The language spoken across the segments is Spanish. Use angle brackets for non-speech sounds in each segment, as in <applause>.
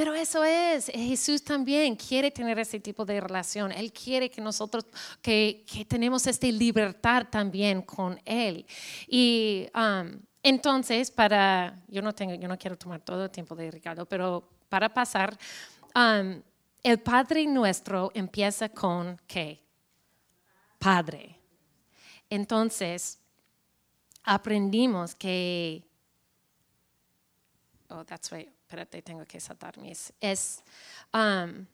Pero eso es, Jesús también quiere tener ese tipo de relación. Él quiere que nosotros, que, que tenemos esta libertad también con Él. Y um, entonces, para, yo no tengo, yo no quiero tomar todo el tiempo de Ricardo, pero para pasar, um, el Padre nuestro empieza con ¿qué? Padre. Entonces, aprendimos que, oh, that's right, espérate, tengo que saltar mis, es, um,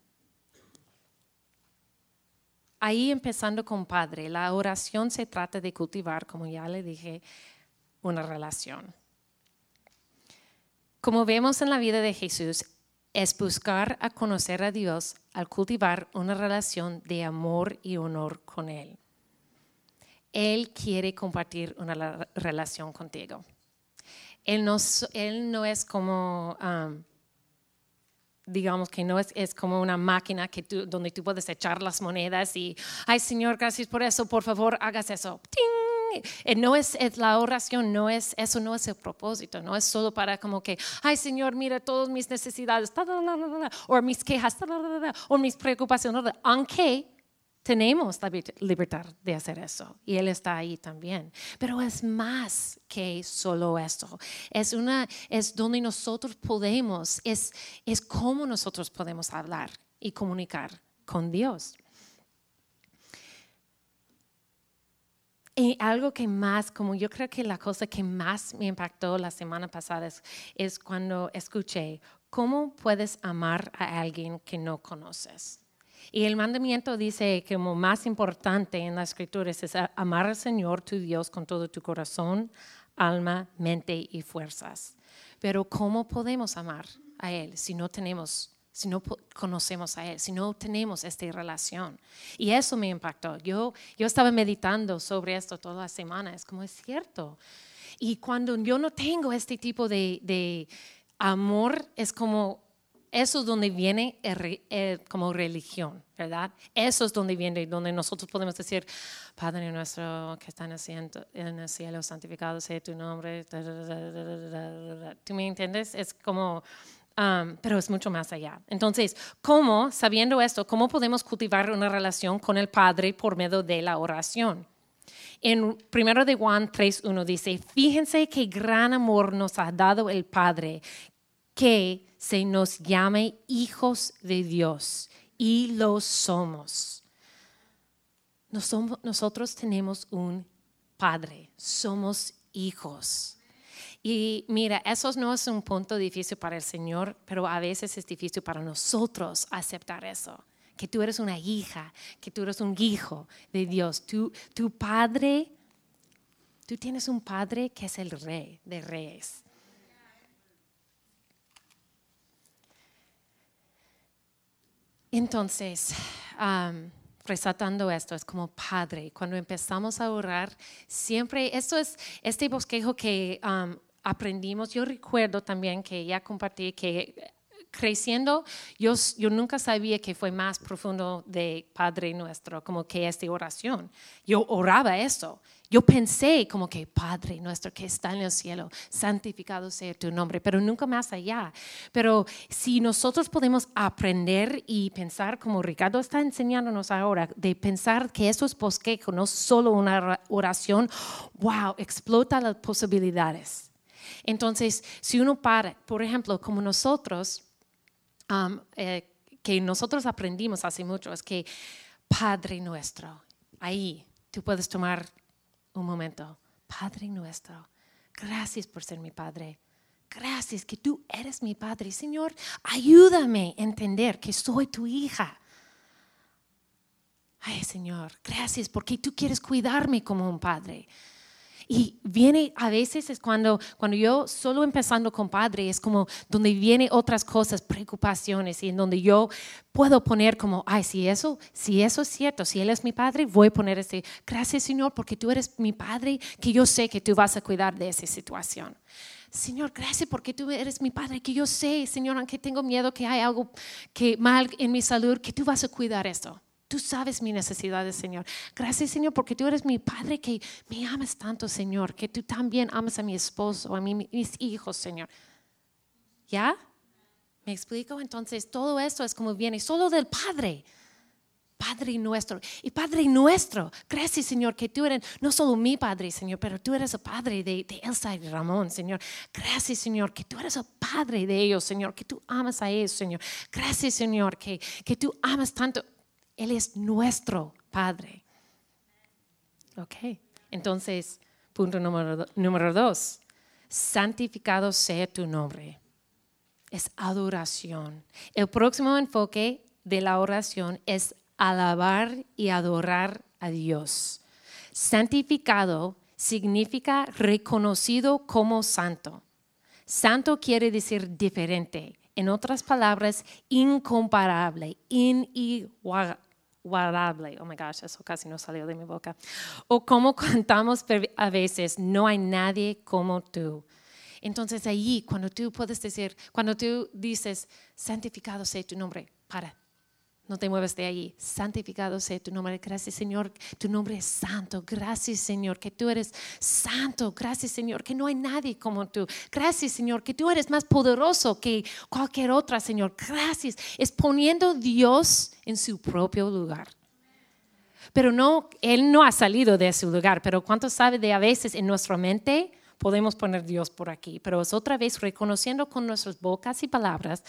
ahí empezando con Padre, la oración se trata de cultivar, como ya le dije, una relación. Como vemos en la vida de Jesús, es buscar a conocer a Dios al cultivar una relación de amor y honor con Él. Él quiere compartir una relación contigo. Él no, es como, um, digamos que no es, es, como una máquina que tú, donde tú puedes echar las monedas y, ay Señor, gracias por eso, por favor, hagas eso. Eh, no es, la oración, no es, eso no es el propósito, no es solo para como que, ay Señor, mira todas mis necesidades, o mis quejas, o mis preocupaciones, aunque tenemos la libertad de hacer eso y Él está ahí también. Pero es más que solo eso. Es, una, es donde nosotros podemos, es, es cómo nosotros podemos hablar y comunicar con Dios. Y algo que más, como yo creo que la cosa que más me impactó la semana pasada es, es cuando escuché, ¿cómo puedes amar a alguien que no conoces? Y el mandamiento dice que como más importante en las escrituras es amar al Señor tu Dios con todo tu corazón, alma, mente y fuerzas. Pero ¿cómo podemos amar a Él si no tenemos si no conocemos a Él, si no tenemos esta relación. Y eso me impactó. Yo, yo estaba meditando sobre esto toda la semana, es como es cierto. Y cuando yo no tengo este tipo de, de amor, es como eso es donde viene como religión, ¿verdad? Eso es donde viene, donde nosotros podemos decir, Padre nuestro que está en el cielo, en el cielo santificado sea tu nombre. ¿Tú me entiendes? Es como, um, pero es mucho más allá. Entonces, ¿cómo, sabiendo esto, cómo podemos cultivar una relación con el Padre por medio de la oración? En 1 de Juan 3.1 dice, fíjense qué gran amor nos ha dado el Padre, que se nos llame hijos de Dios y lo somos. Nosotros tenemos un Padre, somos hijos. Y mira, eso no es un punto difícil para el Señor, pero a veces es difícil para nosotros aceptar eso. Que tú eres una hija, que tú eres un hijo de Dios. Tu, tu Padre, tú tienes un Padre que es el Rey de Reyes. Entonces, resaltando esto, es como padre, cuando empezamos a orar, siempre, esto es este bosquejo que aprendimos, yo recuerdo también que ya compartí que creciendo, yo, yo nunca sabía que fue más profundo de Padre nuestro, como que esta oración. Yo oraba eso. Yo pensé como que Padre nuestro que está en el cielo, santificado sea tu nombre, pero nunca más allá. Pero si nosotros podemos aprender y pensar como Ricardo está enseñándonos ahora, de pensar que eso es bosquejo, no solo una oración, wow, explota las posibilidades. Entonces, si uno para, por ejemplo, como nosotros, eh, que nosotros aprendimos hace mucho, es que Padre nuestro, ahí tú puedes tomar un momento. Padre nuestro, gracias por ser mi Padre. Gracias que tú eres mi Padre. Señor, ayúdame a entender que soy tu hija. Ay, Señor, gracias porque tú quieres cuidarme como un Padre. Y viene a veces es cuando, cuando yo solo empezando con padre, es como donde viene otras cosas, preocupaciones, y en donde yo puedo poner como, ay, si eso, si eso es cierto, si Él es mi padre, voy a poner ese, gracias Señor, porque tú eres mi padre, que yo sé que tú vas a cuidar de esa situación. Señor, gracias porque tú eres mi padre, que yo sé, Señor, aunque tengo miedo que hay algo que mal en mi salud, que tú vas a cuidar esto. Tú sabes mis necesidades, Señor. Gracias, Señor, porque tú eres mi Padre que me amas tanto, Señor, que tú también amas a mi esposo, a mis hijos, Señor. ¿Ya? ¿Me explico? Entonces, todo esto es como viene solo del Padre. Padre nuestro. Y Padre nuestro, gracias Señor que tú eres no solo mi Padre, Señor, pero tú eres el Padre de, de, Elsa y Ramón, Señor. Gracias Señor que tú eres el Padre de ellos, Señor, que tú amas a ellos, Señor. Gracias Señor que, que tú amas tanto. Él es nuestro Padre. Ok, entonces, punto número, número dos, santificado sea tu nombre. Es adoración. El próximo enfoque de la oración es alabar y adorar a Dios. Santificado significa reconocido como santo. Santo quiere decir diferente. En otras palabras, incomparable, inigualable. Oh my gosh, eso casi no salió de mi boca. O como <laughs> cantamos a veces, no hay nadie como tú. Entonces allí, cuando tú puedes decir, cuando tú dices, santificado sea tu nombre, para, no te muevas de allí. Santificado sea tu nombre. Gracias, Señor. Tu nombre es santo. Gracias, Señor, que tú eres santo. Gracias, Señor, que no hay nadie como tú. Gracias, Señor, que tú eres más poderoso que cualquier otra, Señor. Gracias. Es poniendo Dios en su propio lugar. Pero no, Él no ha salido de su lugar. Pero ¿cuánto sabe de a veces en nuestra mente? Podemos poner Dios por aquí, pero es otra vez reconociendo con nuestras bocas y palabras,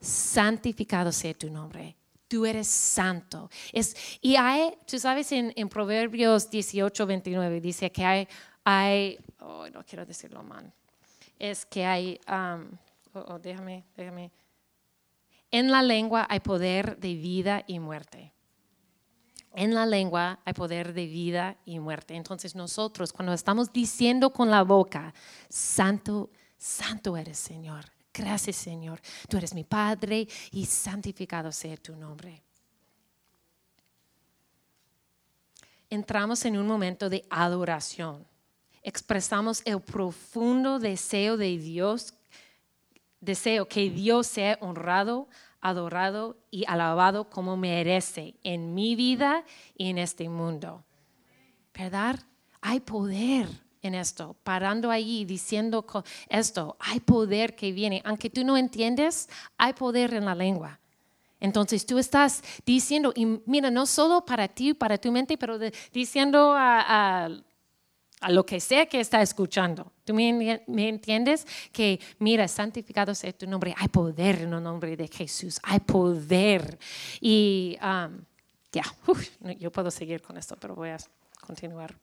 santificado sea tu nombre tú eres santo. Y hay, tú sabes, en, Proverbios 18, 29 dice que hay, hay oh, no quiero decirlo mal, es que hay, um, oh, oh, déjame, déjame, en la lengua hay poder de vida y muerte. En la lengua hay poder de vida y muerte. Entonces nosotros cuando estamos diciendo con la boca, santo, santo eres Señor, Gracias Señor, tú eres mi Padre y santificado sea tu nombre. Entramos en un momento de adoración. Expresamos el profundo deseo de Dios, deseo que Dios sea honrado, adorado y alabado como merece en mi vida y en este mundo. ¿Verdad? Hay poder en esto, parando allí, diciendo esto, hay poder que viene, aunque tú no entiendes, hay poder en la lengua. Entonces tú estás diciendo, y mira, no solo para ti, para tu mente, pero diciendo a, a, lo que sea que está escuchando. ¿Tú me, entiendes? Que mira, santificado sea tu nombre, hay poder en el nombre de Jesús, hay poder. Y um, ya, yo puedo seguir con esto, pero voy a continuar.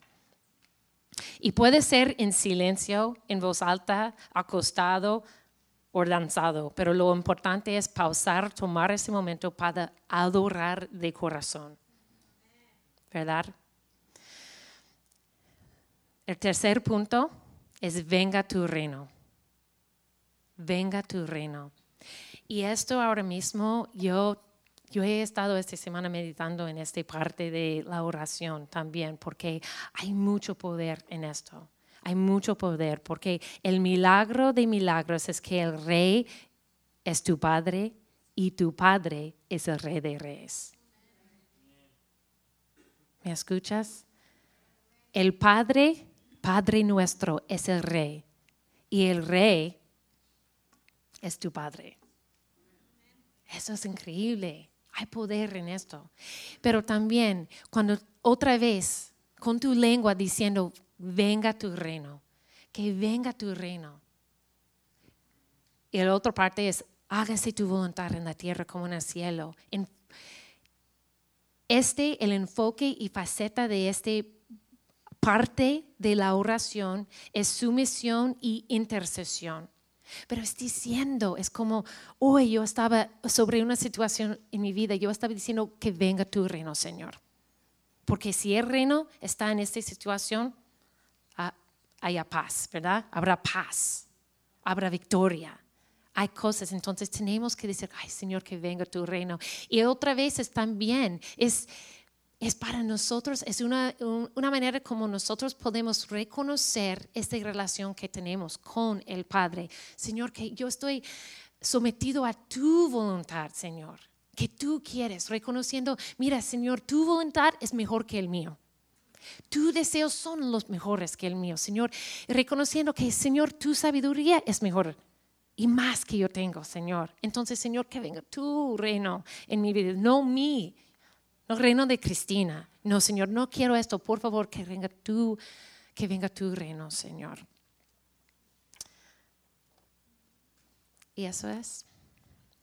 Y puede ser en silencio, en voz alta, acostado o danzado, pero lo importante es pausar, tomar ese momento para adorar de corazón. ¿Verdad? El tercer punto es venga tu reino. Venga tu reino. Y esto ahora mismo yo yo he estado esta semana meditando en esta parte de la oración también, porque hay mucho poder en esto. Hay mucho poder, porque el milagro de milagros es que el rey es tu padre y tu padre es el rey de reyes. ¿Me escuchas? El padre, padre nuestro, es el rey y el rey es tu padre. Eso es increíble. Hay poder en esto. Pero también cuando otra vez con tu lengua diciendo, venga tu reino, que venga tu reino. Y la otra parte es, hágase tu voluntad en la tierra como en el cielo. Este, el enfoque y faceta de este parte de la oración es sumisión y intercesión. Pero es diciendo, es como, hoy yo estaba sobre una situación en mi vida, yo estaba diciendo que venga tu reino, Señor. Porque si el reino está en esta situación, ah, haya paz, ¿verdad? Habrá paz, habrá victoria. Hay cosas, entonces tenemos que decir, ay Señor, que venga tu reino. Y otra vez es también, es es para nosotros, es una, una, manera como nosotros podemos reconocer esta relación que tenemos con el Padre. Señor, que yo estoy sometido a tu voluntad, Señor, que tú quieres, reconociendo, mira, Señor, tu voluntad es mejor que el mío. Tus deseos son los mejores que el mío, Señor. Reconociendo que, Señor, tu sabiduría es mejor y más que yo tengo, Señor. Entonces, Señor, que venga tu reino en mi vida, no mi, no reino de Cristina. No, Señor, no quiero esto. Por favor, que venga tú, que venga tu reino, Señor. Y eso es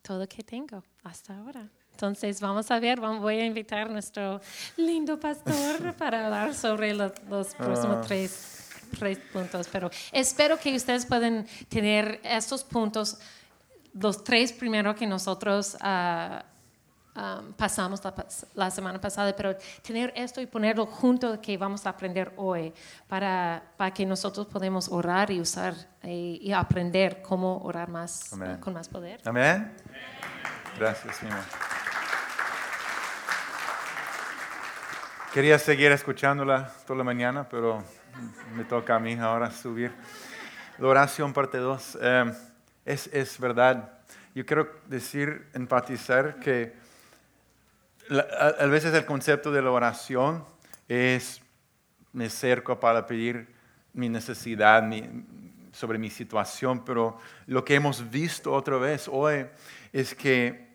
todo que tengo hasta ahora. Entonces vamos a ver, voy a invitar a nuestro lindo pastor <laughs> para hablar sobre los, próximos ah. tres, tres, puntos. Pero espero que ustedes puedan tener estos puntos, los tres primeros que nosotros uh, pasamos la, semana pasada, pero tener esto y ponerlo junto que vamos a aprender hoy para, para que nosotros podamos orar y usar eh, y, aprender cómo orar más con más poder. Amén. Gracias, Señor. Quería seguir escuchándola toda la mañana, pero me toca a mí ahora subir. La oración parte 2 eh, es, es, verdad. Yo quiero decir, empatizar que a, veces el concepto de la oración es me acerco para pedir mi necesidad sobre mi situación, pero lo que hemos visto otra vez hoy es que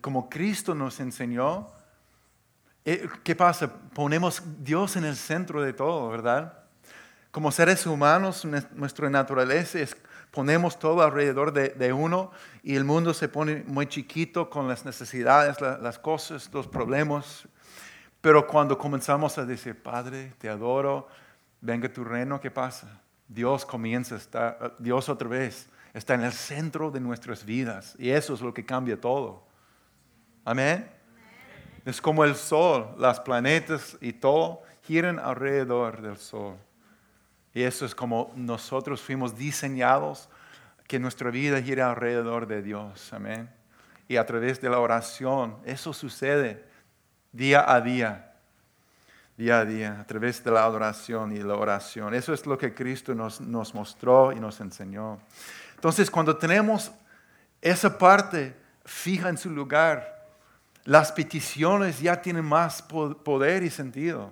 como Cristo nos enseñó, eh, ¿Qué pasa? Ponemos Dios en el centro de todo, ¿verdad? Como seres humanos, nuestra naturaleza es ponemos todo alrededor de, uno y el mundo se pone muy chiquito con las necesidades, las cosas, los problemas. Pero cuando comenzamos a decir, Padre, te adoro, venga tu reino, ¿qué pasa? Dios comienza a estar, Dios otra vez está en el centro de nuestras vidas y eso es lo que cambia todo. Amén. Es como el sol, las planetas y todo giran alrededor del sol. Y eso es como nosotros fuimos diseñados, que nuestra vida gire alrededor de Dios. Amén. Y a través de la oración, eso sucede día a día. Día a día, a través de la adoración y la oración. Eso es lo que Cristo nos, nos mostró y nos enseñó. Entonces, cuando tenemos esa parte fija en su lugar, las peticiones ya tienen más poder y sentido.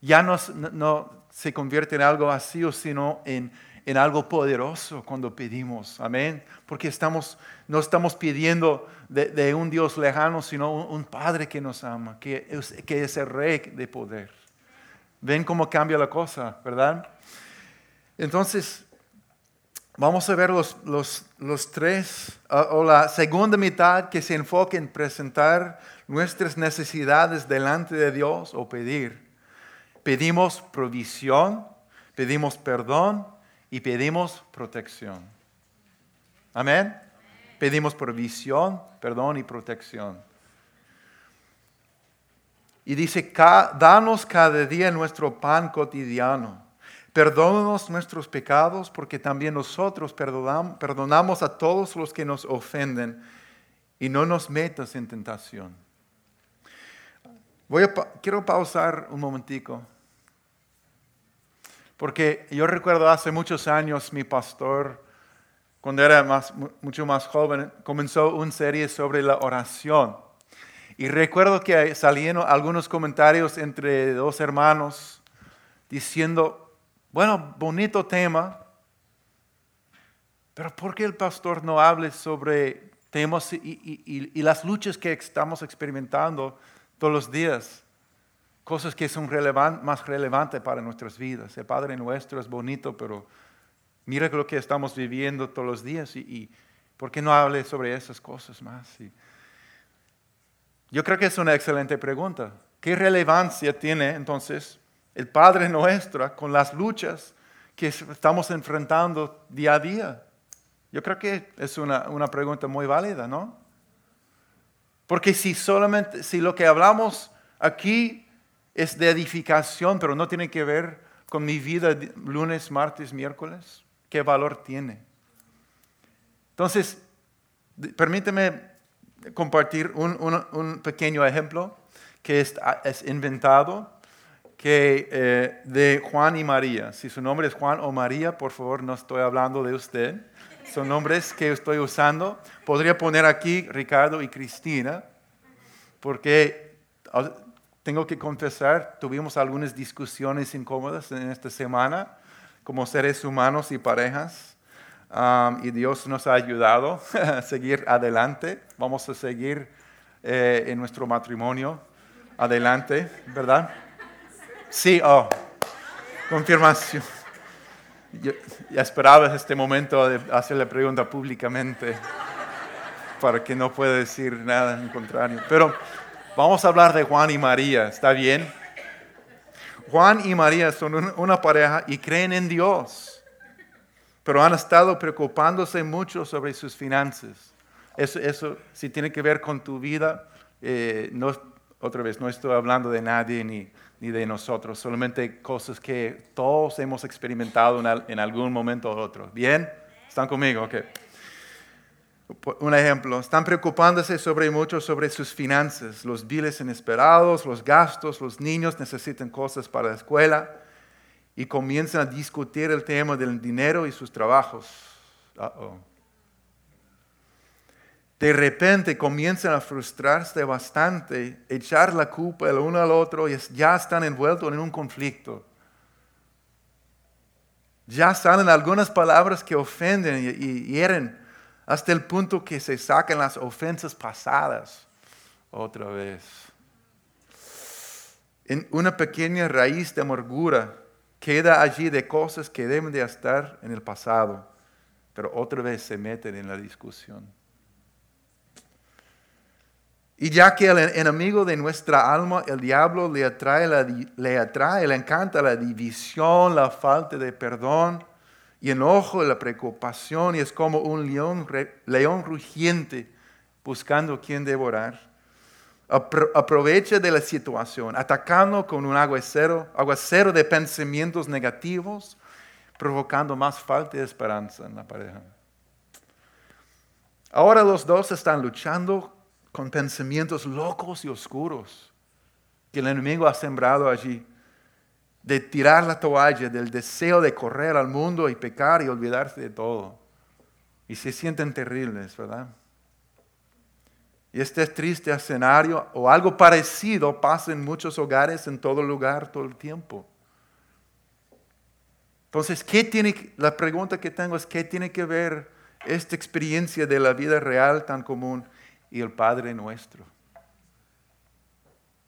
Ya no, se convierte en algo vacío, sino en, algo poderoso cuando pedimos. Amén. Porque estamos, no estamos pidiendo de, un Dios lejano, sino un, Padre que nos ama, que es, que es el Rey de poder. Ven cómo cambia la cosa, ¿verdad? Entonces, Vamos a ver los, los, tres, o la segunda mitad que se enfoca en presentar nuestras necesidades delante de Dios o pedir. Pedimos provisión, pedimos perdón y pedimos protección. Amén. Pedimos provisión, perdón y protección. Y dice, danos cada día nuestro pan cotidiano Perdónanos nuestros pecados porque también nosotros perdonamos a todos los que nos ofenden y no nos metas en tentación. Voy a, quiero pausar un momentico. Porque yo recuerdo hace muchos años mi pastor, cuando era más, mucho más joven, comenzó una serie sobre la oración. Y recuerdo que salieron algunos comentarios entre dos hermanos diciendo, bueno, bonito tema, pero ¿por qué el pastor no hable sobre temas y, las luchas que estamos experimentando todos los días? Cosas que son más relevantes para nuestras vidas. El Padre nuestro es bonito, pero mira lo que estamos viviendo todos los días y, ¿por qué no hable sobre esas cosas más? yo creo que es una excelente pregunta. ¿Qué relevancia tiene entonces el Padre nuestro con las luchas que estamos enfrentando día a día? Yo creo que es una, una pregunta muy válida, ¿no? Porque si solamente, si lo que hablamos aquí es de edificación, pero no tiene que ver con mi vida lunes, martes, miércoles, ¿qué valor tiene? Entonces, permíteme compartir un, pequeño ejemplo que es, es inventado que eh, de Juan y María. Si su nombre es Juan o María, por favor, no estoy hablando de usted. Son nombres que estoy usando. Podría poner aquí Ricardo y Cristina, porque ah, tengo que confesar, tuvimos algunas discusiones incómodas en esta semana como seres humanos y parejas. Um, y Dios nos ha ayudado <laughs> a seguir adelante. Vamos a seguir eh, en nuestro matrimonio adelante, ¿verdad? Sí, oh, confirmación. Yo, ya esperaba este momento de hacer la pregunta públicamente para que no pueda decir nada en contrario. Pero vamos a hablar de Juan y María, ¿está bien? Juan y María son una pareja y creen en Dios, pero han estado preocupándose mucho sobre sus finanzas. Eso, eso si tiene que ver con tu vida, eh, no, otra vez, no estoy hablando de nadie ni, ni, de nosotros, solamente cosas que todos hemos experimentado en, algún momento u otro. ¿Bien? ¿Están conmigo? Ok. Un ejemplo, están preocupándose sobre mucho sobre sus finanzas, los biles inesperados, los gastos, los niños necesitan cosas para la escuela y comienzan a discutir el tema del dinero y sus trabajos. De repente comienzan a frustrarse bastante, echar la culpa el uno al otro y ya están envueltos en un conflicto. Ya salen algunas palabras que ofenden y hieren hasta el punto que se sacan las ofensas pasadas otra vez. En una pequeña raíz de amargura queda allí de cosas que deben de estar en el pasado, pero otra vez se meten en la discusión. Y ya que el enemigo de nuestra alma, el diablo, le atrae, le atrae, le encanta la división, la falta de perdón, y enojo la preocupación y es como un león, león rugiente buscando quien devorar. aprovecha de la situación, atacando con un aguacero, aguacero de pensamientos negativos, provocando más falta de esperanza en la pareja. Ahora los dos están luchando con pensamientos locos y oscuros que el enemigo ha sembrado allí de tirar la toalla, del deseo de correr al mundo y pecar y olvidarse de todo. Y se sienten terribles, ¿verdad? Y este triste escenario o algo parecido pasa en muchos hogares, en todo lugar, todo el tiempo. Entonces, ¿qué tiene, la pregunta que tengo es, ¿qué tiene que ver esta experiencia de la vida real tan común y el Padre nuestro?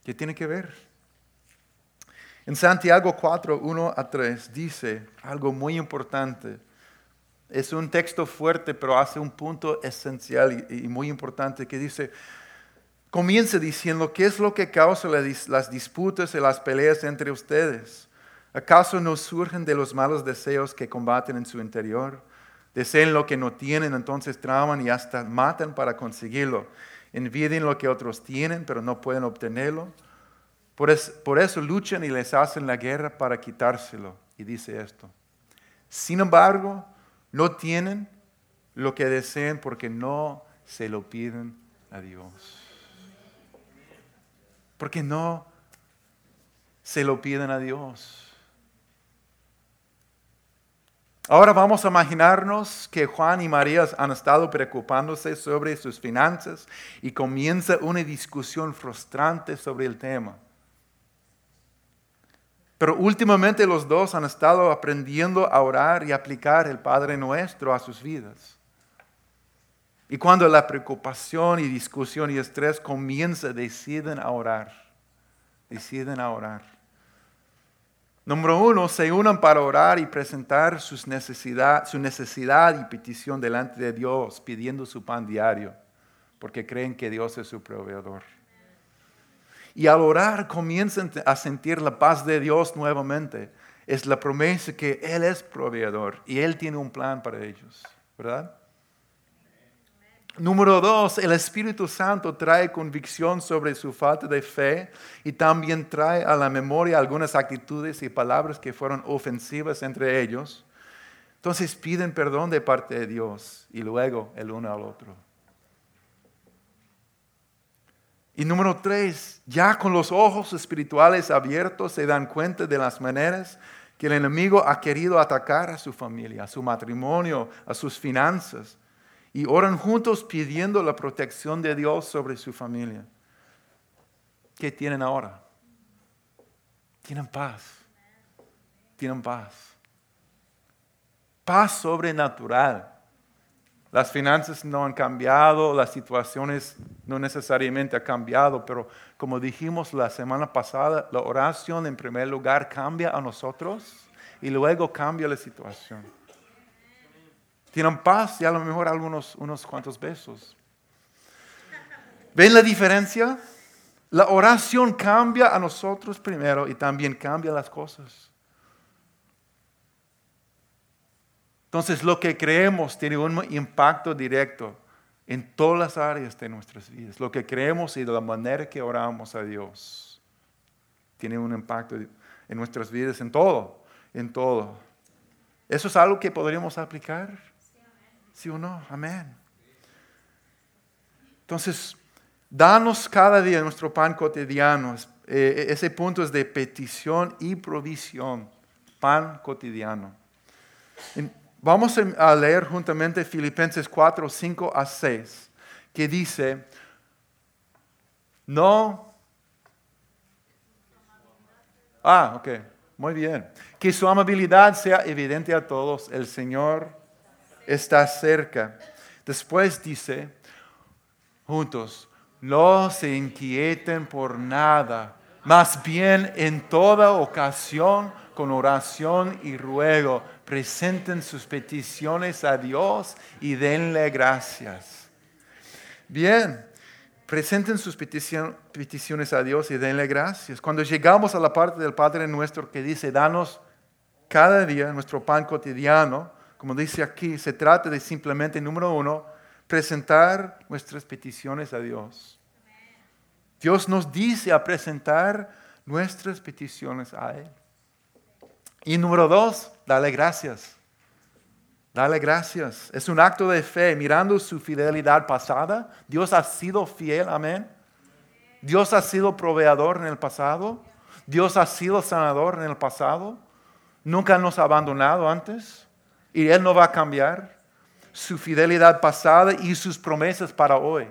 ¿Qué tiene que ver? En Santiago 4, 1 a 3 dice algo muy importante. Es un texto fuerte, pero hace un punto esencial y, muy importante que dice, comienza diciendo, ¿qué es lo que causa las disputas y las peleas entre ustedes? ¿Acaso no surgen de los malos deseos que combaten en su interior? Desean lo que no tienen, entonces traman y hasta matan para conseguirlo. Envidian lo que otros tienen, pero no pueden obtenerlo por, eso luchan y les hacen la guerra para quitárselo. Y dice esto. Sin embargo, no tienen lo que desean porque no se lo piden a Dios. Porque no se lo piden a Dios. Ahora vamos a imaginarnos que Juan y María han estado preocupándose sobre sus finanzas y comienza una discusión frustrante sobre el tema. Pero últimamente los dos han estado aprendiendo a orar y aplicar el Padre Nuestro a sus vidas. Y cuando la preocupación y discusión y estrés comienza, deciden a orar. Deciden a orar. Número uno, se unan para orar y presentar su necesidad y petición delante de Dios, pidiendo su pan diario, porque creen que Dios es su proveedor. Y al orar comienzan a sentir la paz de Dios nuevamente. Es la promesa que Él es proveedor y Él tiene un plan para ellos, ¿verdad? Número dos, el Espíritu Santo trae convicción sobre su falta de fe y también trae a la memoria algunas actitudes y palabras que fueron ofensivas entre ellos. Entonces piden perdón de parte de Dios y luego el uno al otro. Y número tres, ya con los ojos espirituales abiertos se dan cuenta de las maneras que el enemigo ha querido atacar a su familia, a su matrimonio, a sus finanzas. Y oran juntos pidiendo la protección de Dios sobre su familia. ¿Qué tienen ahora? Tienen paz. Tienen paz. Paz sobrenatural. Las finanzas no han cambiado, las situaciones no necesariamente han cambiado, pero como dijimos la semana pasada, la oración en primer lugar cambia a nosotros y luego cambia la situación. Tienen paz y a lo mejor algunos unos cuantos besos. ¿Ven la diferencia? La oración cambia a nosotros primero y también cambia las cosas. Entonces lo que creemos tiene un impacto directo en todas las áreas de nuestras vidas. Lo que creemos y la manera que oramos a Dios tiene un impacto en nuestras vidas, en todo, en todo. ¿Eso es algo que podríamos aplicar? ¿Sí o no? Amén. Entonces, danos cada día nuestro pan cotidiano. Eh, ese punto es de petición y provisión. Pan cotidiano. Vamos a leer juntamente Filipenses 4, 5 a 6, que dice, no... Ah, ok, muy bien. Que su amabilidad sea evidente a todos. El Señor está cerca. Después dice, juntos, no se inquieten por nada, más bien en toda ocasión, con oración y ruego presenten sus peticiones a Dios y denle gracias. Bien, presenten sus peticiones a Dios y denle gracias. Cuando llegamos a la parte del Padre nuestro que dice, danos cada día nuestro pan cotidiano, como dice aquí, se trata de simplemente, número uno, presentar nuestras peticiones a Dios. Dios nos dice a presentar nuestras peticiones a Él. Y número dos, dale gracias. Dale gracias. Es un acto de fe, mirando su fidelidad pasada. Dios ha sido fiel, amén. Dios ha sido proveedor en el pasado. Dios ha sido sanador en el pasado. Nunca nos ha abandonado antes. Y Él no va a cambiar su fidelidad pasada y sus promesas para hoy.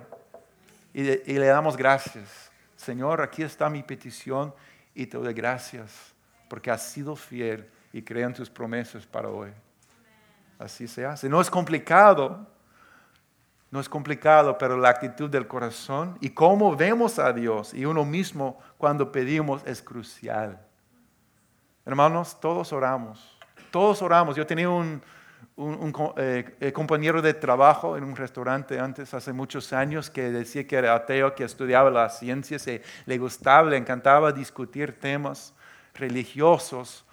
Y, le damos gracias. Señor, aquí está mi petición y te doy gracias porque has sido fiel y crean tus promesas para hoy. Así se hace. No es complicado, no es complicado, pero la actitud del corazón y cómo vemos a Dios y uno mismo cuando pedimos es crucial. Hermanos, todos oramos, todos oramos. Yo tenía un, eh, eh, compañero de trabajo en un restaurante antes, hace muchos años, que decía que era ateo, que estudiaba las ciencias, y le gustaba, le encantaba discutir temas religiosos,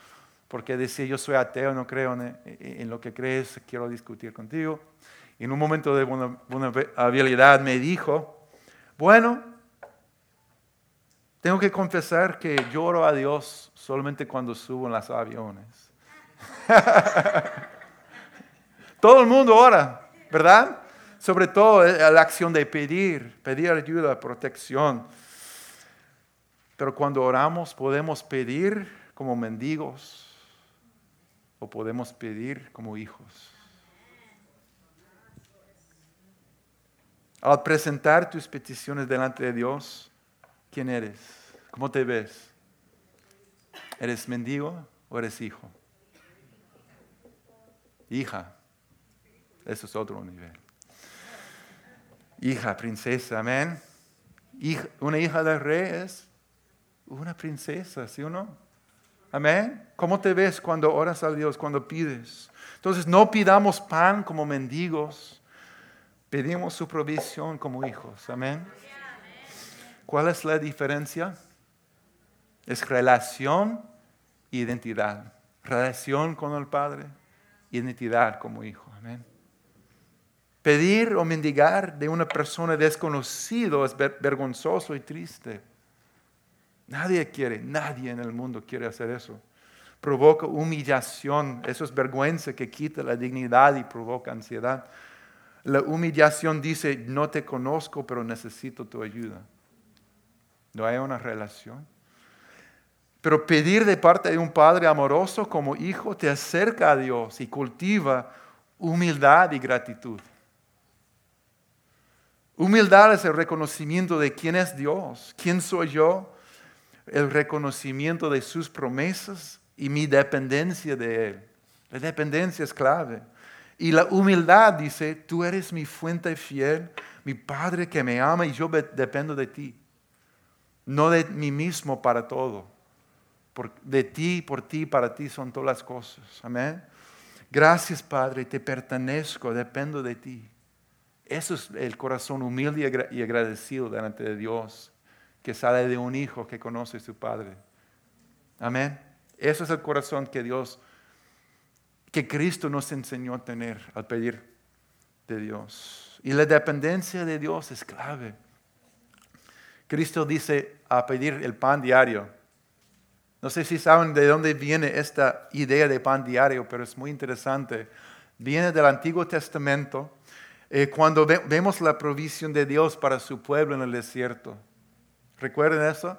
porque decía, yo soy ateo, no creo en, lo que crees, quiero discutir contigo. Y en un momento de vulnerabilidad me dijo, bueno, tengo que confesar que lloro a Dios solamente cuando subo en los aviones. <laughs> Todo el mundo ora, ¿verdad? Sobre todo eh, la acción de pedir, pedir ayuda, protección. Pero cuando oramos podemos pedir como mendigos o podemos pedir como hijos. Al presentar tus peticiones delante de Dios, ¿quién eres? ¿Cómo te ves? ¿Eres mendigo o eres hijo? Hija. Eso es otro nivel. Hija, princesa, amén. una hija del rey es una princesa, ¿sí o no? Amén. ¿Cómo te ves cuando oras a Dios, cuando pides? Entonces no pidamos pan como mendigos, pedimos su provisión como hijos. Amén. ¿Cuál es la diferencia? Es relación e identidad. Relación con el Padre, identidad como hijo. Amén. Pedir o mendigar de una persona desconocida es vergonzoso y triste. Nadie quiere, nadie en el mundo quiere hacer eso. Provoca humillación, eso es vergüenza que quita la dignidad y provoca ansiedad. La humillación dice, no te conozco, pero necesito tu ayuda. No hay una relación. Pero pedir de parte de un padre amoroso como hijo te acerca a Dios y cultiva humildad y gratitud. Humildad es el reconocimiento de quién es Dios, quién soy yo, el reconocimiento de sus promesas y mi dependencia de Él. La dependencia es clave. Y la humildad dice, tú eres mi fuente fiel, mi Padre que me ama y yo dependo de ti. No de mí mismo para todo. de ti, por ti, para ti son todas las cosas. Amén. Gracias Padre, te pertenezco, dependo de ti. Eso es el corazón humilde y agradecido delante de Dios, que sale de un hijo que conoce a su Padre. Amén. Eso es el corazón que Dios, que Cristo nos enseñó a tener al pedir de Dios. Y la dependencia de Dios es clave. Cristo dice a pedir el pan diario. No sé si saben de dónde viene esta idea de pan diario, pero es muy interesante. Viene del Antiguo Testamento, eh, cuando vemos la provisión de Dios para su pueblo en el desierto. ¿Recuerden eso?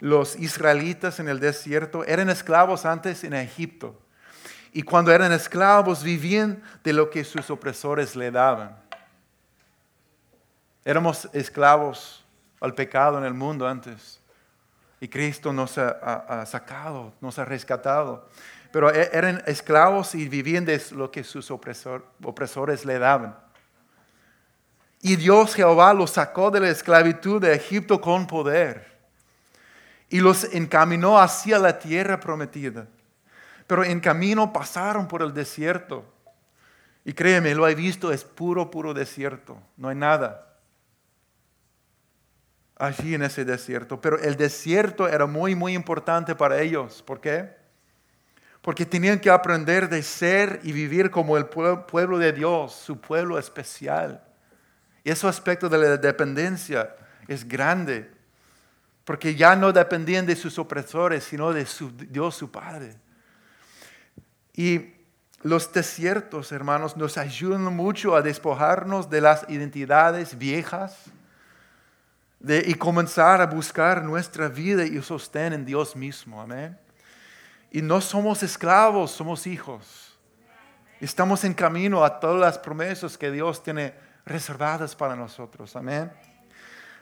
los israelitas en el desierto eran esclavos antes en Egipto. Y cuando eran esclavos vivían de lo que sus opresores le daban. Éramos esclavos al pecado en el mundo antes. Y Cristo nos ha, sacado, nos ha rescatado. Pero e, eran esclavos y vivían de lo que sus opresores le daban. Y Dios Jehová los sacó de la esclavitud de Egipto con poder y los encaminó hacia la tierra prometida. Pero en camino pasaron por el desierto. Y créeme, lo he visto, es puro, puro desierto. No hay nada allí en ese desierto. Pero el desierto era muy, muy importante para ellos. ¿Por qué? Porque tenían que aprender de ser y vivir como el pueblo de Dios, su pueblo especial. Y ese aspecto de la dependencia es grande porque ya no dependían de sus opresores, sino de Dios su Padre. Y los desiertos, hermanos, nos ayudan mucho a despojarnos de las identidades viejas y comenzar a buscar nuestra vida y sostén en Dios mismo. Amén. Y no somos esclavos, somos hijos. Estamos en camino a todas las promesas que Dios tiene reservadas para nosotros. Amén.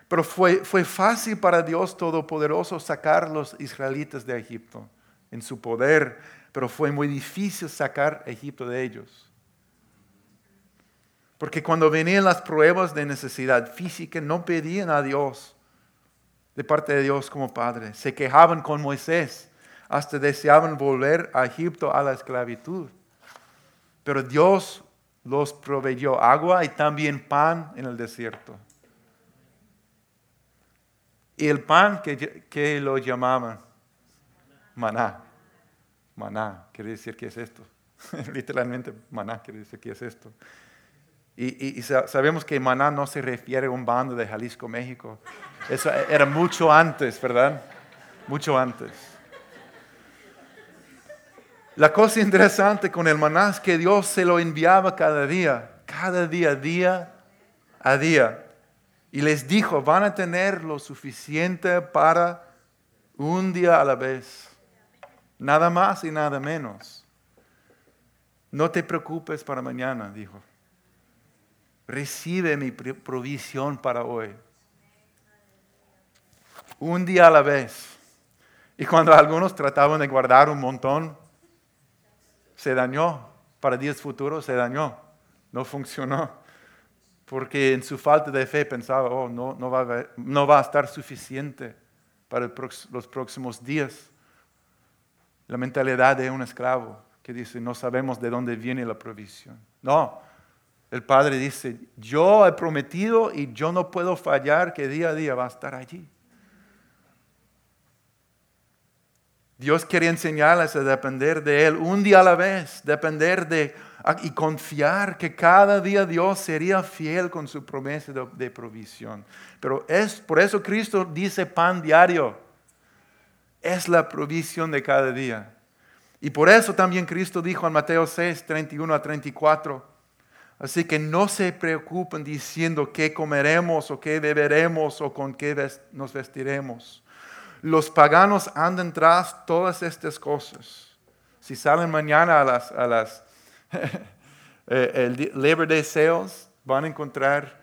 Pero fue, fue fácil para Dios Todopoderoso sacar los israelitas de Egipto en su poder, pero fue muy difícil sacar Egipto de ellos. Porque cuando venían las pruebas de necesidad física, no pedían a Dios de parte de Dios como Padre. Se quejaban con Moisés, hasta deseaban volver a Egipto a la esclavitud. Pero Dios los proveyó agua y también pan en el desierto. Y el pan que, lo llamaban maná. Maná, quiere decir que es esto. <laughs> Literalmente, maná quiere decir que es esto. Y, sabemos que maná no se refiere a un bando de Jalisco, México. Eso era mucho antes, ¿verdad? Mucho antes. La cosa interesante con el maná es que Dios se lo enviaba cada día, cada día, día a día. Y les dijo, van a tener lo suficiente para un día a la vez. Nada más y nada menos. No te preocupes para mañana, dijo. Recibe mi provisión para hoy. Un día a la vez. Y cuando algunos trataban de guardar un montón, se dañó. Para días futuros se dañó. No funcionó porque en su falta de fe pensaba, oh, no, no, va, a, no va a estar suficiente para los próximos días. La mentalidad de un esclavo que dice, no sabemos de dónde viene la provisión. No, el Padre dice, yo he prometido y yo no puedo fallar que día a día va a estar allí. Dios quería enseñarles a depender de Él un día a la vez, depender de y confiar que cada día Dios sería fiel con su promesa de, provisión. Pero es por eso Cristo dice pan diario. Es la provisión de cada día. Y por eso también Cristo dijo en Mateo 6, 31 a 34, así que no se preocupen diciendo qué comeremos o qué beberemos o con qué nos vestiremos. Los paganos andan tras todas estas cosas. Si salen mañana a las, a las <laughs> Eh, el Labor Day Sales, van a encontrar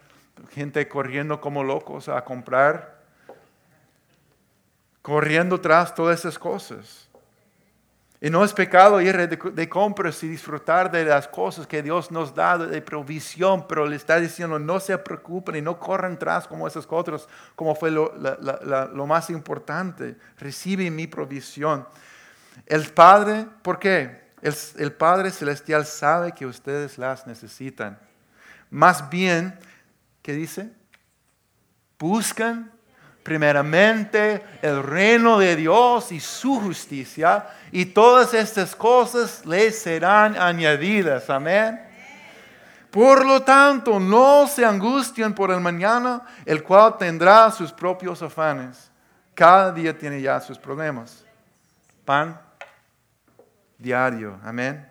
gente corriendo como locos a comprar, corriendo tras todas esas cosas. Y no es pecado ir de, de, compras y disfrutar de las cosas que Dios nos da de provisión, pero le está diciendo no se preocupen y no corran atrás como esas cosas, como fue lo, más importante. Recibe mi provisión. El Padre, ¿por qué? El, el Padre Celestial sabe que ustedes las necesitan. Más bien, ¿qué dice? Buscan primeramente el reino de Dios y su justicia, y todas estas cosas les serán añadidas. Amén. Por lo tanto, no se angustien por el mañana, el cual tendrá sus propios afanes. Cada día tiene ya sus problemas. Pan diario. Amén.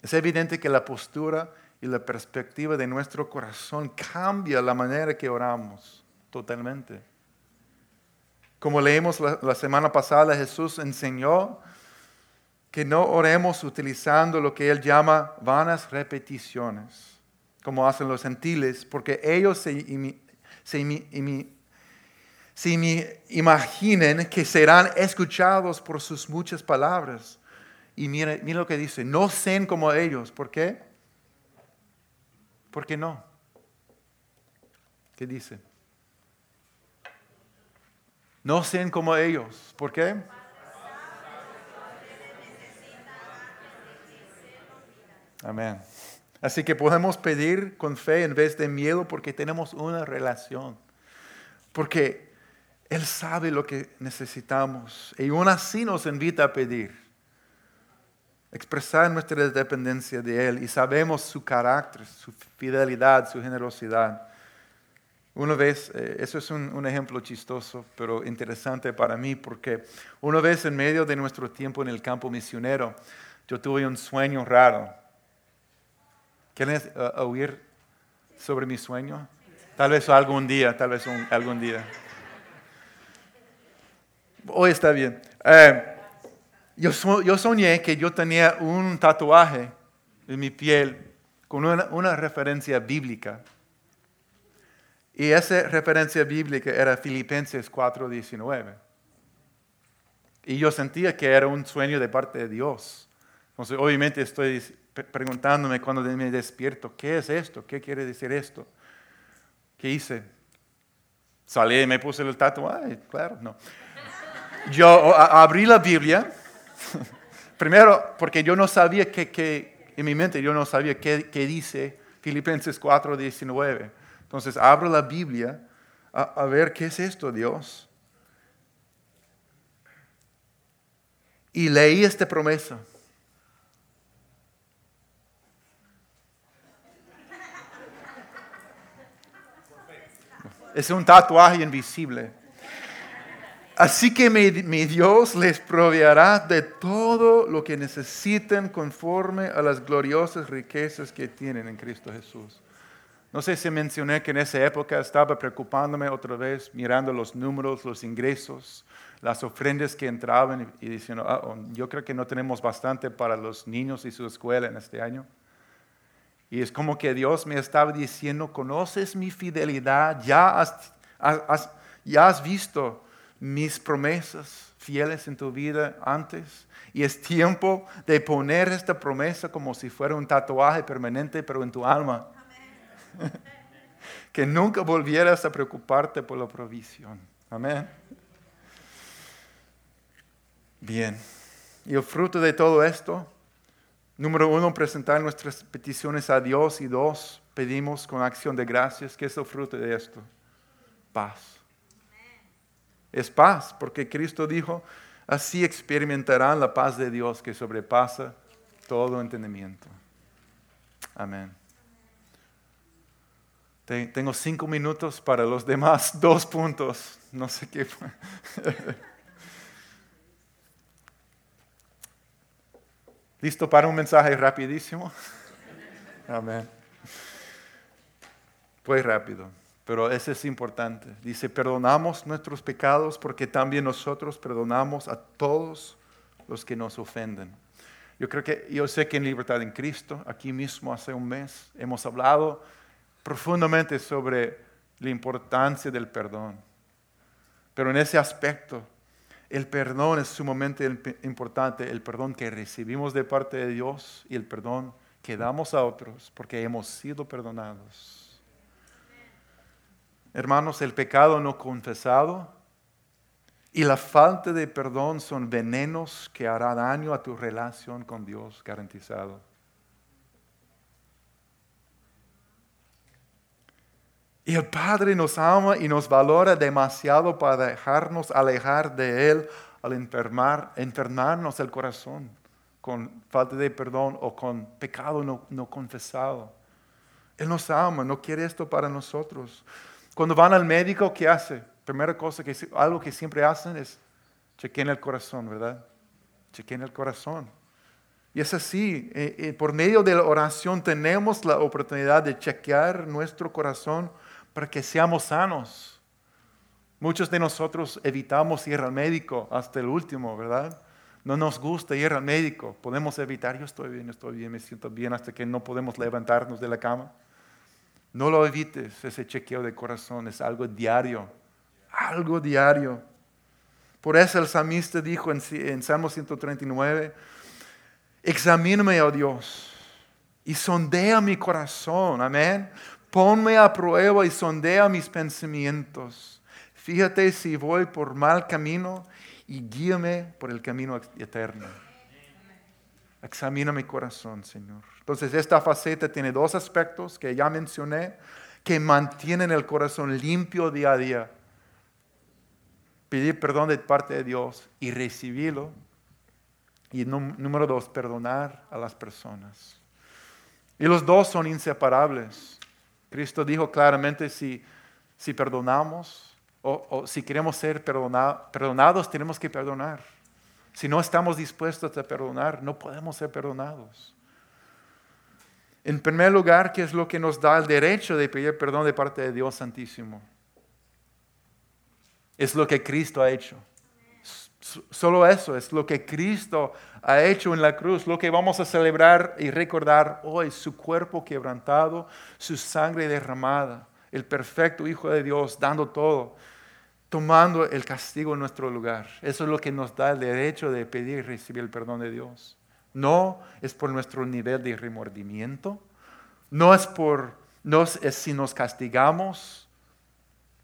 Es evidente que la postura y la perspectiva de nuestro corazón cambia la manera que oramos totalmente. Como leímos la, semana pasada, Jesús enseñó que no oremos utilizando lo que él llama vanas repeticiones, como hacen los gentiles, porque ellos se, imaginen que serán escuchados por sus muchas palabras. Y mire, mire lo que dice, no sean como ellos. ¿Por qué? ¿Por qué no? ¿Qué dice? No sean como ellos. ¿Por qué? Amén. Así que podemos pedir con fe en vez de miedo porque tenemos una relación. Porque Él sabe lo que necesitamos y aún así nos invita a pedir. Expresar nuestra dependencia de Él y sabemos su carácter, su fidelidad, su generosidad. Una vez, eh, eso es un, ejemplo chistoso, pero interesante para mí, porque una vez en medio de nuestro tiempo en el campo misionero, yo tuve un sueño raro. ¿Quieren uh, oír sobre mi sueño? Tal vez algún día, tal vez algún día. Hoy está bien. Eh, yo, yo, soñé que yo tenía un tatuaje en mi piel con una, una referencia bíblica. Y esa referencia bíblica era Filipenses 4:19. Y yo sentía que era un sueño de parte de Dios. Entonces, obviamente estoy preguntándome cuando me despierto, ¿qué es esto? ¿Qué quiere decir esto? ¿Qué hice? Salí y me puse el tatuaje, claro, no. Yo abrí la Biblia, <laughs> primero porque yo no sabía que, en mi mente yo no sabía qué, dice Filipenses 4:19. Entonces abro la Biblia a, ver qué es esto, Dios. Y leí esta promesa. Es un tatuaje invisible. Así que mi, mi, Dios les proveerá de todo lo que necesiten conforme a las gloriosas riquezas que tienen en Cristo Jesús. No sé si mencioné que en esa época estaba preocupándome otra vez, mirando los números, los ingresos, las ofrendas que entraban y, diciendo, ah, oh, yo creo que no tenemos bastante para los niños y su escuela en este año. Y es como que Dios me estaba diciendo, conoces mi fidelidad, ya has, ya has visto mis promesas fieles en tu vida antes. Y es tiempo de poner esta promesa como si fuera un tatuaje permanente, pero en tu alma. <laughs> que nunca volvieras a preocuparte por la provisión. Amén. Bien. Y el fruto de todo esto, número uno, presentar nuestras peticiones a Dios y dos, pedimos con acción de gracias. ¿Qué es el fruto de esto? Paz. Es paz, porque Cristo dijo, así experimentarán la paz de Dios que sobrepasa todo entendimiento. Amén. Tengo cinco minutos para los demás <laughs> dos puntos. No sé qué fue. <laughs> ¿Listo para un mensaje rapidísimo? <laughs> Amén. Pues rápido, pero ese es importante. Dice, perdonamos nuestros pecados porque también nosotros perdonamos a todos los que nos ofenden. Yo creo que, yo sé que en Libertad en Cristo, aquí mismo hace un mes, hemos hablado profundamente sobre la importancia del perdón. Pero en ese aspecto El perdón es sumamente importante, el perdón que recibimos de parte de Dios y el perdón que damos a otros porque hemos sido perdonados. Hermanos, el pecado no confesado y la falta de perdón son venenos que hará daño a tu relación con Dios garantizado. Y el Padre nos ama y nos valora demasiado para dejarnos alejar de Él al enfermar, enfermarnos el corazón con falta de perdón o con pecado no, confesado. Él nos ama, no quiere esto para nosotros. Cuando van al médico, ¿qué hace? Primera cosa que algo que siempre hacen es chequen el corazón, ¿verdad? Chequen el corazón. Y es así, eh, eh, por medio de la oración tenemos la oportunidad de chequear nuestro corazón para que seamos sanos. Muchos de nosotros evitamos ir al médico hasta el último, ¿verdad? No nos gusta ir al médico. Podemos evitar, yo estoy bien, estoy bien, me siento bien hasta que no podemos levantarnos de la cama. No lo evites, ese chequeo de corazón es algo diario, algo diario. Por eso el salmista dijo en, en Salmo 139, examíname, oh Dios, y sondea mi corazón, amén, Ponme a prueba y sondea mis pensamientos. Fíjate si voy por mal camino y guíame por el camino eterno. Examina mi corazón, Señor. Entonces, esta faceta tiene dos aspectos que ya mencioné que mantienen el corazón limpio día a día. Pedir perdón de parte de Dios y recibirlo. Y número dos, perdonar a las personas. Y los dos son inseparables. Cristo dijo claramente, si, si perdonamos o, si queremos ser perdonados, tenemos que perdonar. Si no estamos dispuestos a perdonar, no podemos ser perdonados. En primer lugar, ¿qué es lo que nos da el derecho de pedir perdón de parte de Dios Santísimo? Es lo que Cristo ha hecho. Solo eso es lo que Cristo ha hecho en la cruz, lo que vamos a celebrar y recordar hoy, su cuerpo quebrantado, su sangre derramada, el perfecto Hijo de Dios dando todo, tomando el castigo en nuestro lugar. Eso es lo que nos da el derecho de pedir y recibir el perdón de Dios. No es por nuestro nivel de remordimiento, no es por no es si nos castigamos,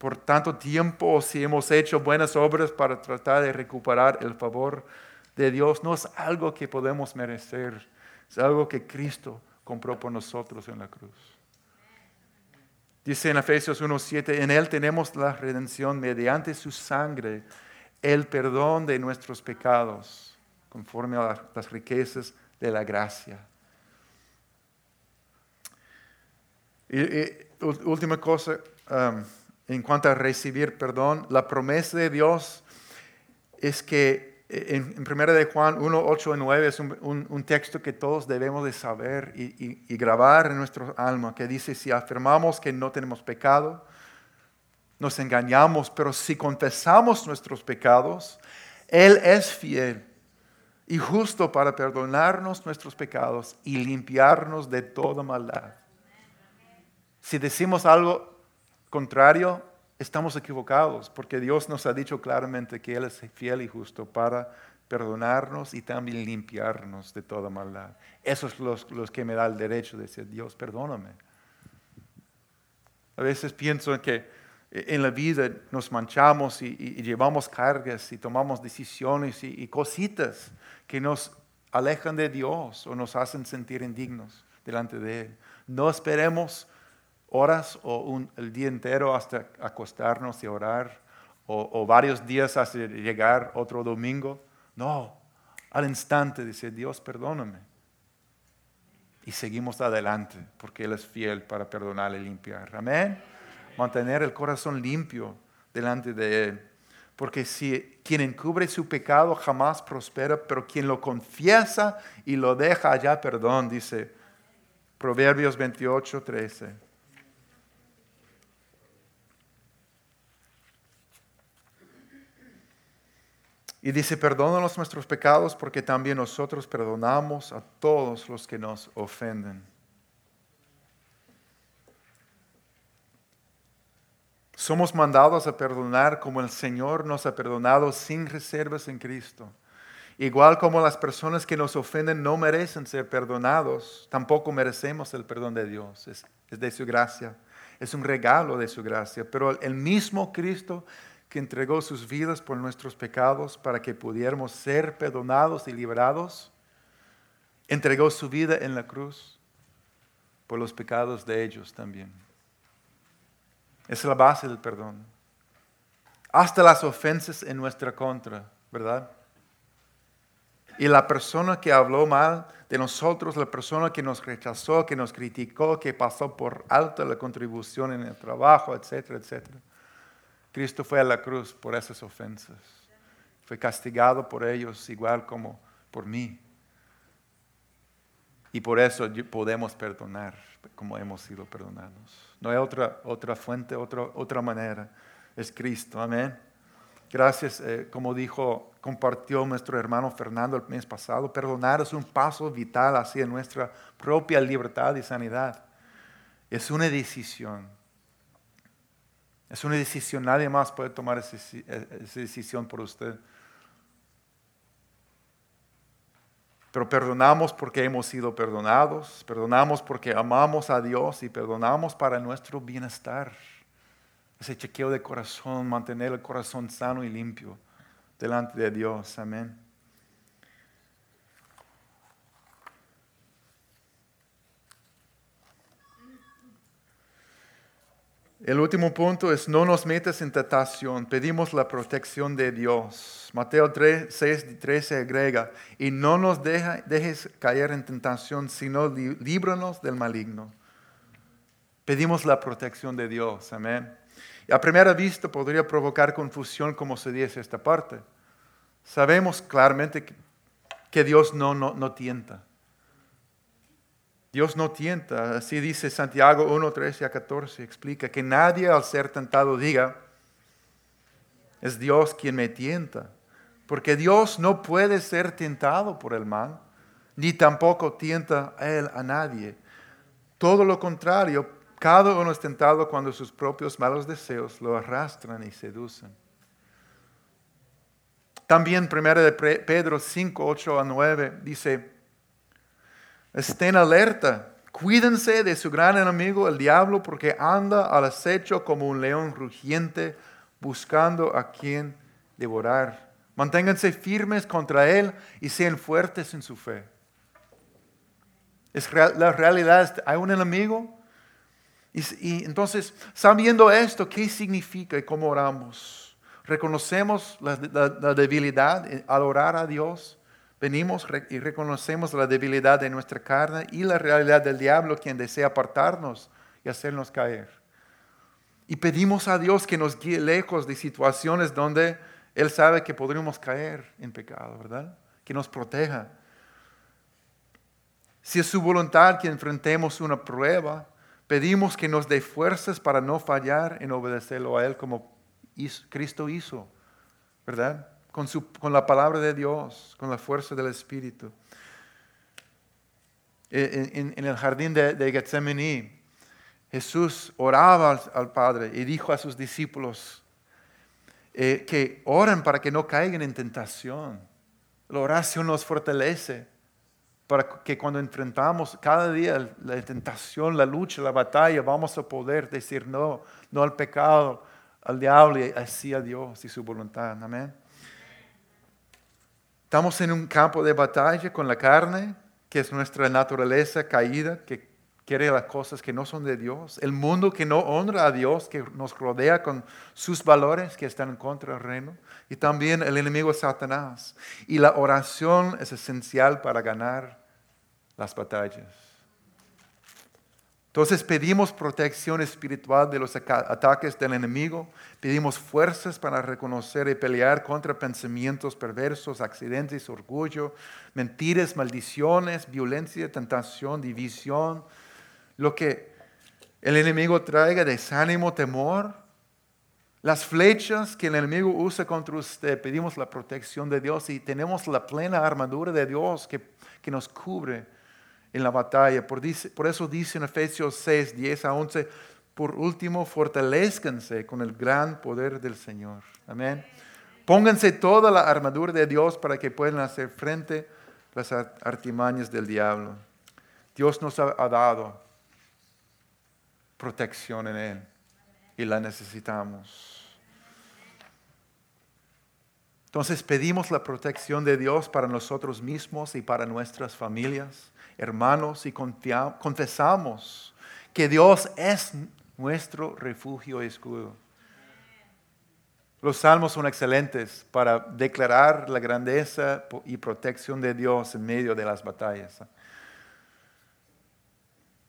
por tanto tiempo si hemos hecho buenas obras para tratar de recuperar el favor de Dios, no es algo que podemos merecer, es algo que Cristo compró por nosotros en la cruz. Dice en Efesios 1.7, en Él tenemos la redención mediante su sangre, el perdón de nuestros pecados, conforme a las riquezas de la gracia. Y, última cosa, um, en cuanto a recibir perdón, la promesa de Dios es que en, en 1 de Juan 1, 8 y 9 es un, texto que todos debemos de saber y, y, grabar en nuestro alma, que dice, si afirmamos que no tenemos pecado, nos engañamos, pero si confesamos nuestros pecados, Él es fiel y justo para perdonarnos nuestros pecados y limpiarnos de toda maldad. Si decimos algo contrario, estamos equivocados, porque Dios nos ha dicho claramente que Él es fiel y justo para perdonarnos y también limpiarnos de toda maldad. Eso es los, que me da el derecho de decir, Dios, perdóname. A veces pienso que en la vida nos manchamos y, llevamos cargas y tomamos decisiones y, y, cositas que nos alejan de Dios o nos hacen sentir indignos delante de Él. No esperemos horas o el día entero hasta acostarnos y orar, o, varios días hasta llegar otro domingo. No, al instante dice, Dios, perdóname. Y seguimos adelante, porque Él es fiel para perdonar y limpiar. Amén. Mantener el corazón limpio delante de Él. Porque si quien encubre su pecado jamás prospera, pero quien lo confiesa y lo deja allá, perdón, dice Proverbios 28, 13. Y dice, perdónanos nuestros pecados porque también nosotros perdonamos a todos los que nos ofenden. Somos mandados a perdonar como el Señor nos ha perdonado sin reservas en Cristo. Igual como las personas que nos ofenden no merecen ser perdonados, tampoco merecemos el perdón de Dios. Es, de su gracia. Es un regalo de su gracia. Pero el mismo Cristo que entregó sus vidas por nuestros pecados para que pudiéramos ser perdonados y liberados, entregó su vida en la cruz por los pecados de ellos también. Es la base del perdón. Hasta las ofensas en nuestra contra, ¿verdad? Y la persona que habló mal de nosotros, la persona que nos rechazó, que nos criticó, que pasó por alto la contribución en el trabajo, etcétera, etcétera. Cristo fue a la cruz por esas ofensas. Fue castigado por ellos igual como por mí. Y por eso podemos perdonar como hemos sido perdonados. No hay otra, otra fuente, otra, otra manera. Es Cristo. Amén. Gracias, eh, como dijo, compartió nuestro hermano Fernando el mes pasado, perdonar es un paso vital hacia nuestra propia libertad y sanidad. Es una decisión. Es una decisión, nadie más puede tomar esa, esa decisión por usted. Pero perdonamos porque hemos sido perdonados, perdonamos porque amamos a Dios y perdonamos para nuestro bienestar ese chequeo de corazón, mantener el corazón sano y limpio delante de Dios. Amén. El último punto es no nos metas en tentación, pedimos la protección de Dios. Mateo 3, 6, 13 agrega, y no nos dejes caer en tentación, sino líbranos del maligno. Pedimos la protección de Dios, amén. A primera vista podría provocar confusión como se dice esta parte. Sabemos claramente que Dios no, no, no tienta. Dios no tienta, así dice Santiago 1, 13 a 14, explica que nadie al ser tentado diga, es Dios quien me tienta, porque Dios no puede ser tentado por el mal, ni tampoco tienta a él a nadie. Todo lo contrario, cada uno es tentado cuando sus propios malos deseos lo arrastran y seducen. También 1 de Pedro 5, 8 a 9 dice, estén alerta, cuídense de su gran enemigo el diablo porque anda al acecho como un león rugiente buscando a quien devorar. Manténganse firmes contra él y sean fuertes en su fe. Es la realidad, hay un enemigo y, entonces, sabiendo esto, ¿qué significa y cómo oramos? Reconocemos la, debilidad al orar a Dios. Venimos y reconocemos la debilidad de nuestra carne y la realidad del diablo, quien desea apartarnos y hacernos caer. Y pedimos a Dios que nos guíe lejos de situaciones donde Él sabe que podríamos caer en pecado, ¿verdad? Que nos proteja. Si es su voluntad que enfrentemos una prueba, Pedimos que nos dé fuerzas para no fallar en obedecerlo a Él como Cristo hizo, ¿verdad? Con, la palabra de Dios, con la fuerza del Espíritu. En, el jardín de, de, Getsemaní, Jesús oraba al, Padre y dijo a sus discípulos eh, que oren para que no caigan en tentación. La oración nos fortalece para que cuando enfrentamos cada día la tentación, la lucha, la batalla, vamos a poder decir no, no al pecado, al diablo y así a Dios y su voluntad. Amén. Estamos en un campo de batalla con la carne, que es nuestra naturaleza caída, que quiere las cosas que no son de Dios. El mundo que no honra a Dios, que nos rodea con sus valores que están en contra del reino. Y también el enemigo Satanás. Y la oración es esencial para ganar las batallas. Entonces pedimos protección espiritual de los ataques del enemigo, pedimos fuerzas para reconocer y pelear contra pensamientos perversos, accidentes, orgullo, mentiras, maldiciones, violencia, tentación, división, lo que el enemigo traiga, desánimo, temor, las flechas que el enemigo usa contra usted, pedimos la protección de Dios y tenemos la plena armadura de Dios que, que nos cubre en la batalla. Por, eso dice en Efesios 6, 10 a 11, por último, fortalezcanse con el gran poder del Señor. Amén. Pónganse toda la armadura de Dios para que puedan hacer frente a las artimañas del diablo. Dios nos ha, dado protección en Él y la necesitamos. Entonces pedimos la protección de Dios para nosotros mismos y para nuestras familias, hermanos, y confesamos que Dios es nuestro refugio y escudo. Los salmos son excelentes para declarar la grandeza y protección de Dios en medio de las batallas.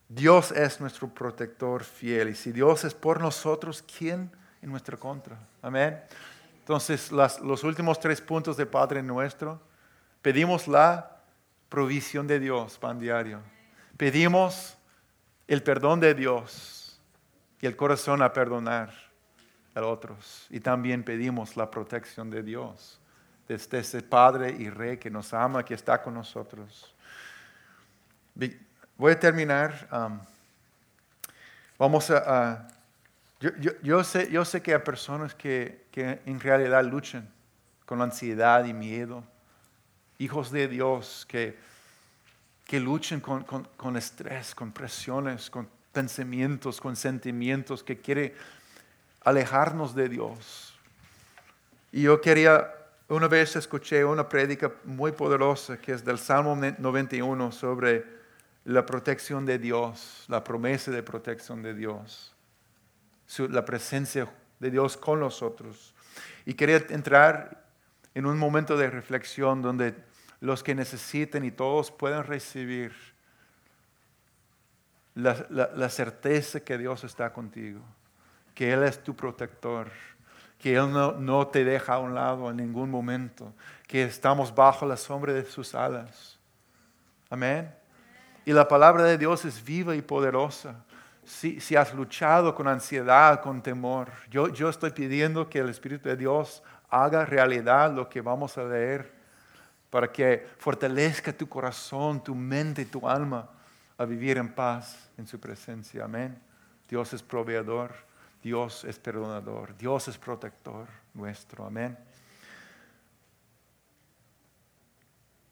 Dios es nuestro protector fiel y si Dios es por nosotros, ¿quién en nuestra contra? Amén. Entonces, los últimos tres puntos de Padre nuestro, pedimos la provisión de Dios, pan diario. Pedimos el perdón de Dios y el corazón a perdonar a otros. Y también pedimos la protección de Dios, desde ese Padre y Rey que nos ama, que está con nosotros. Voy a terminar. Um, vamos a... yo, sé, que hay personas que, en realidad luchan con ansiedad y miedo. Hijos de Dios que, que luchan con, con, con estrés, con presiones, con pensamientos, con sentimientos, que quiere alejarnos de Dios. Y yo quería, una vez escuché una prédica muy poderosa que es del Salmo 91 sobre la protección de Dios, la promesa de protección de Dios, la presencia de Dios con nosotros. Y quería entrar en un momento de reflexión donde los que necesiten y todos puedan recibir la, la certeza que Dios está contigo que Él es tu protector, que Él no, te deja a un lado en ningún momento, que estamos bajo la sombra de sus alas. Amén. Y la palabra de Dios es viva y poderosa. Si, si has luchado con ansiedad, con temor, yo, yo estoy pidiendo que el Espíritu de Dios haga realidad lo que vamos a leer, para que fortalezca tu corazón, tu mente y tu alma a vivir en paz en su presencia. Amén. Dios es proveedor. Dios es perdonador, Dios es protector nuestro. Amén.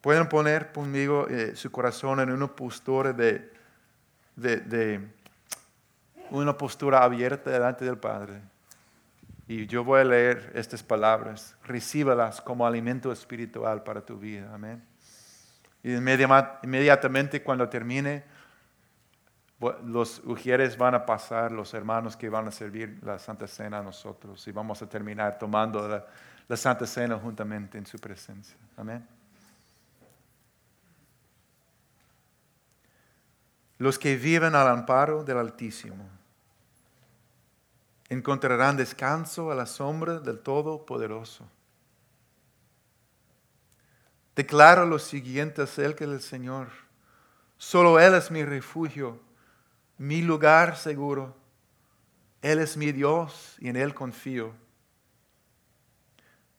Pueden poner conmigo eh, su corazón en una postura de, de, una postura abierta delante del Padre. Y yo voy a leer estas palabras. Recíbalas como alimento espiritual para tu vida. Amén. Y inmediatamente cuando termine, los ujieres van a pasar, los hermanos que van a servir la Santa Cena a nosotros y vamos a terminar tomando la, la Santa Cena juntamente en su presencia. Amén. Los que viven al amparo del Altísimo encontrarán descanso a la sombra del Todopoderoso. Declaro lo siguiente acerca del Señor. Solo Él es mi refugio mi lugar seguro. Él es mi Dios y en Él confío.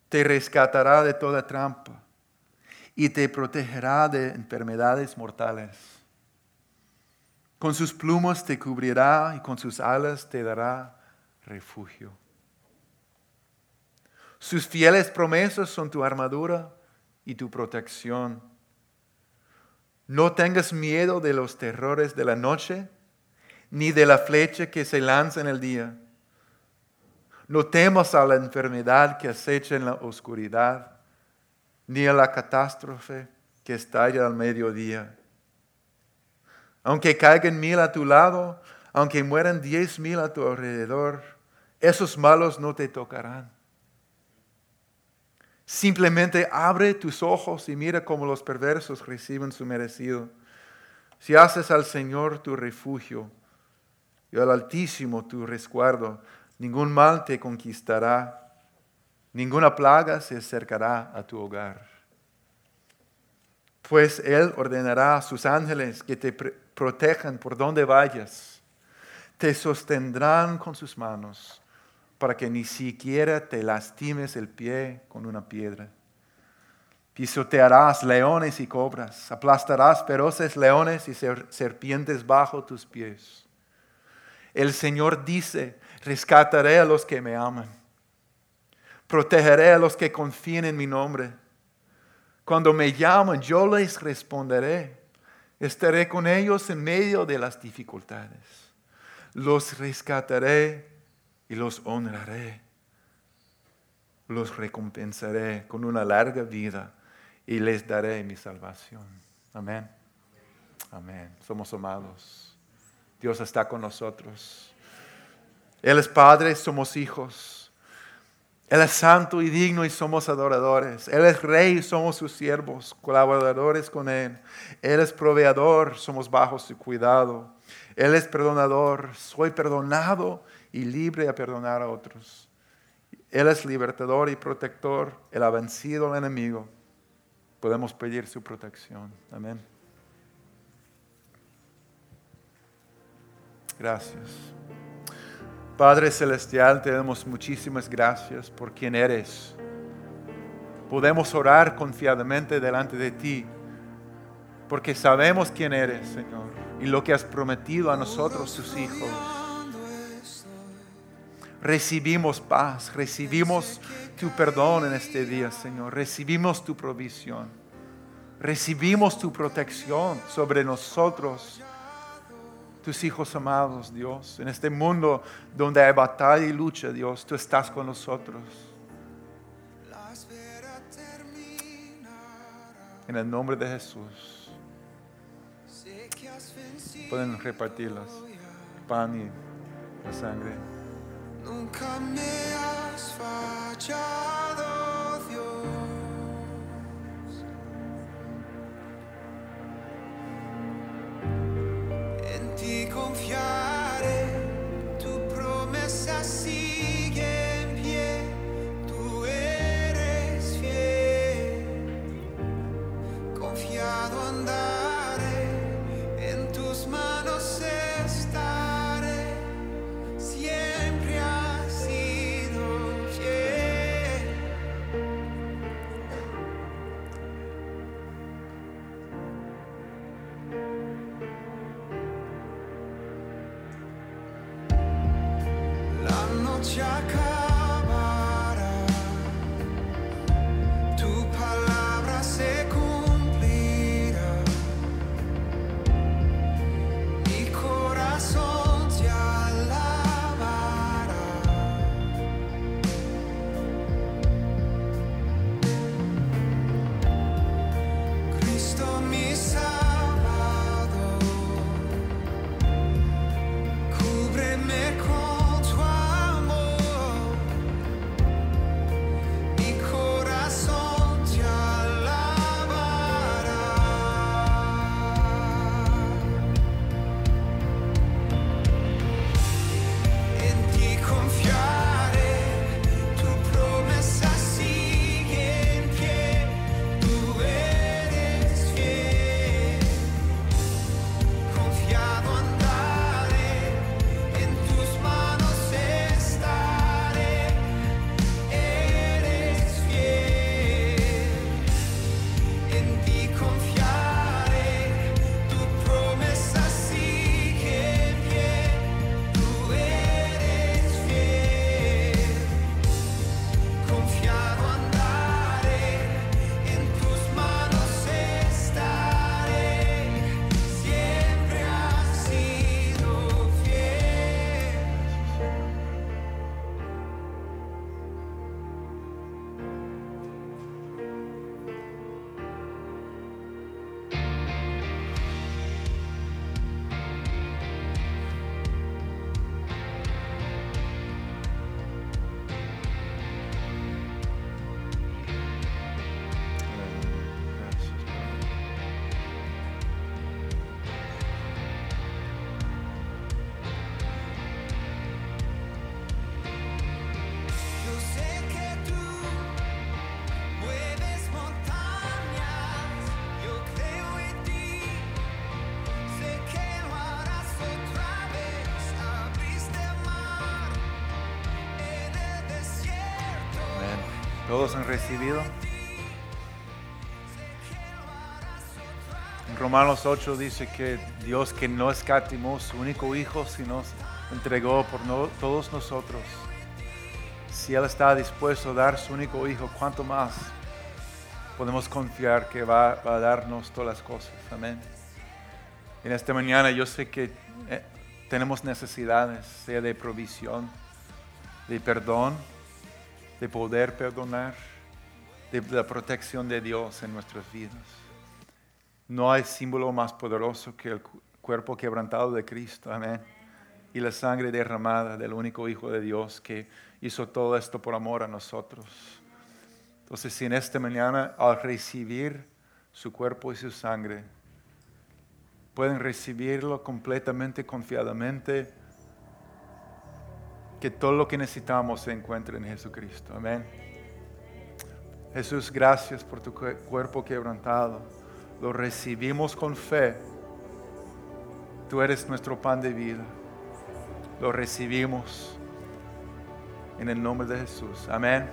Te rescatará de toda trampa y te protegerá de enfermedades mortales. Con sus plumas te cubrirá y con sus alas te dará refugio. Sus fieles promesas son tu armadura y tu protección. No tengas miedo de los terrores de la noche ni de la flecha que se lanza en el día. No temas a la enfermedad que acecha en la oscuridad, ni a la catástrofe que estalla al mediodía. Aunque caigan mil a tu lado, aunque mueran diez mil a tu alrededor, esos malos no te tocarán. Simplemente abre tus ojos y mira cómo los perversos reciben su merecido. Si haces al Señor tu refugio, y al Altísimo tu resguardo. Ningún mal te conquistará, ninguna plaga se acercará a tu hogar. Pues Él ordenará a sus ángeles que te protejan por donde vayas. Te sostendrán con sus manos para que ni siquiera te lastimes el pie con una piedra. Pisotearás leones y cobras, aplastarás feroces leones y serpientes bajo tus pies El Señor dice, rescataré a los que me aman. Protegeré a los que confíen en mi nombre. Cuando me llaman, yo les responderé. Estaré con ellos en medio de las dificultades. Los rescataré y los honraré. Los recompensaré con una larga vida y les daré mi salvación. Amén. Amén. Somos amados. Dios está con nosotros. Él es Padre, somos hijos. Él es santo y digno y somos adoradores. Él es rey y somos sus siervos, colaboradores con Él. Él es proveedor, somos bajo su cuidado. Él es perdonador, soy perdonado y libre a perdonar a otros. Él es libertador y protector, Él ha vencido al enemigo. Podemos pedir su protección. Amén. Gracias. Padre Celestial, te damos muchísimas gracias por quien eres. Podemos orar confiadamente delante de ti, porque sabemos quién eres, Señor, y lo que has prometido a nosotros, tus hijos. Recibimos paz, recibimos tu perdón en este día, Señor. Recibimos tu provisión. Recibimos tu protección sobre nosotros tus hijos amados, Dios. En este mundo donde hay batalla y lucha, Dios, tú estás con nosotros. En el nombre de Jesús. Pueden repartirlas, pan y la sangre. Nunca me has fallado, Dios. En ti confiaré, La noche ¿Todos han recibido? En Romanos 8 dice que Dios que no escatimó su único hijo, sino entregó por no- todos nosotros. Si Él está dispuesto a dar su único hijo, ¿cuánto más podemos confiar que va, va a darnos todas las cosas? Amén. En esta mañana yo sé que eh, tenemos necesidades, sea de provisión, de perdón, de poder perdonar, de la protección de Dios en nuestras vidas. No hay símbolo más poderoso que el cu- cuerpo quebrantado de Cristo. Amén. Y la sangre derramada del único Hijo de Dios que hizo todo esto por amor a nosotros. Entonces, si en esta mañana al recibir su cuerpo y su sangre, pueden recibirlo completamente, confiadamente, que todo lo que necesitamos se encuentre en Jesucristo. Amén. Jesús, gracias por tu cu- cuerpo quebrantado. Lo recibimos con fe. Tú eres nuestro pan de vida. Lo recibimos en el nombre de Jesús. Amén.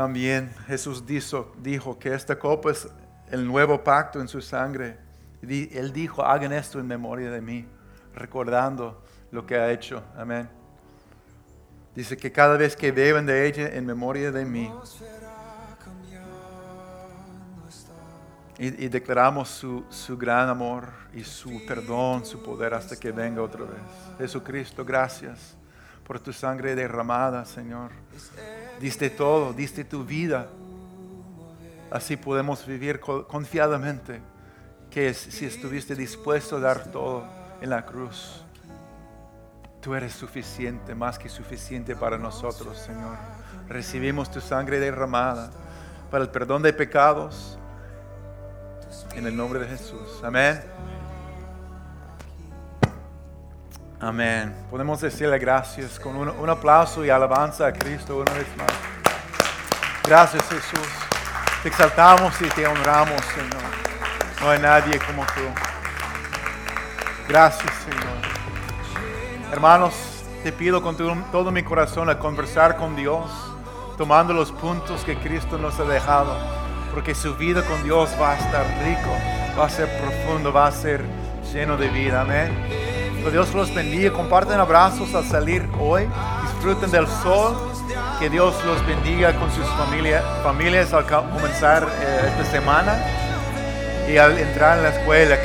También Jesús dijo, que esta copa es el nuevo pacto en su sangre. Él dijo, hagan esto en memoria de mí, recordando lo que ha hecho. Amén. Dice que cada vez que beben de ella en memoria de mí, y, y declaramos su, su gran amor y su perdón, su poder hasta que venga otra vez. Jesucristo, gracias por tu sangre derramada, Señor. Diste todo, diste tu vida. Así podemos vivir co- confiadamente que si estuviste dispuesto a dar todo en la cruz, tú eres suficiente, más que suficiente para nosotros, Señor. Recibimos tu sangre derramada para el perdón de pecados en el nombre de Jesús. Amén. Amén. Podemos decirle gracias con un, aplauso y alabanza a Cristo una vez más. Gracias Jesús. Te exaltamos y te honramos, Señor. No hay nadie como tú. Gracias, Señor. Hermanos, te pido con todo mi corazón a conversar con Dios, tomando los puntos que Cristo nos ha dejado, porque su vida con Dios va a estar rico, va a ser profundo, va a ser lleno de vida. Amén. Que Dios los bendiga. Comparten abrazos al salir hoy. Disfruten del sol. Que Dios los bendiga con sus familia- familias al comenzar eh, esta semana y al entrar en la escuela.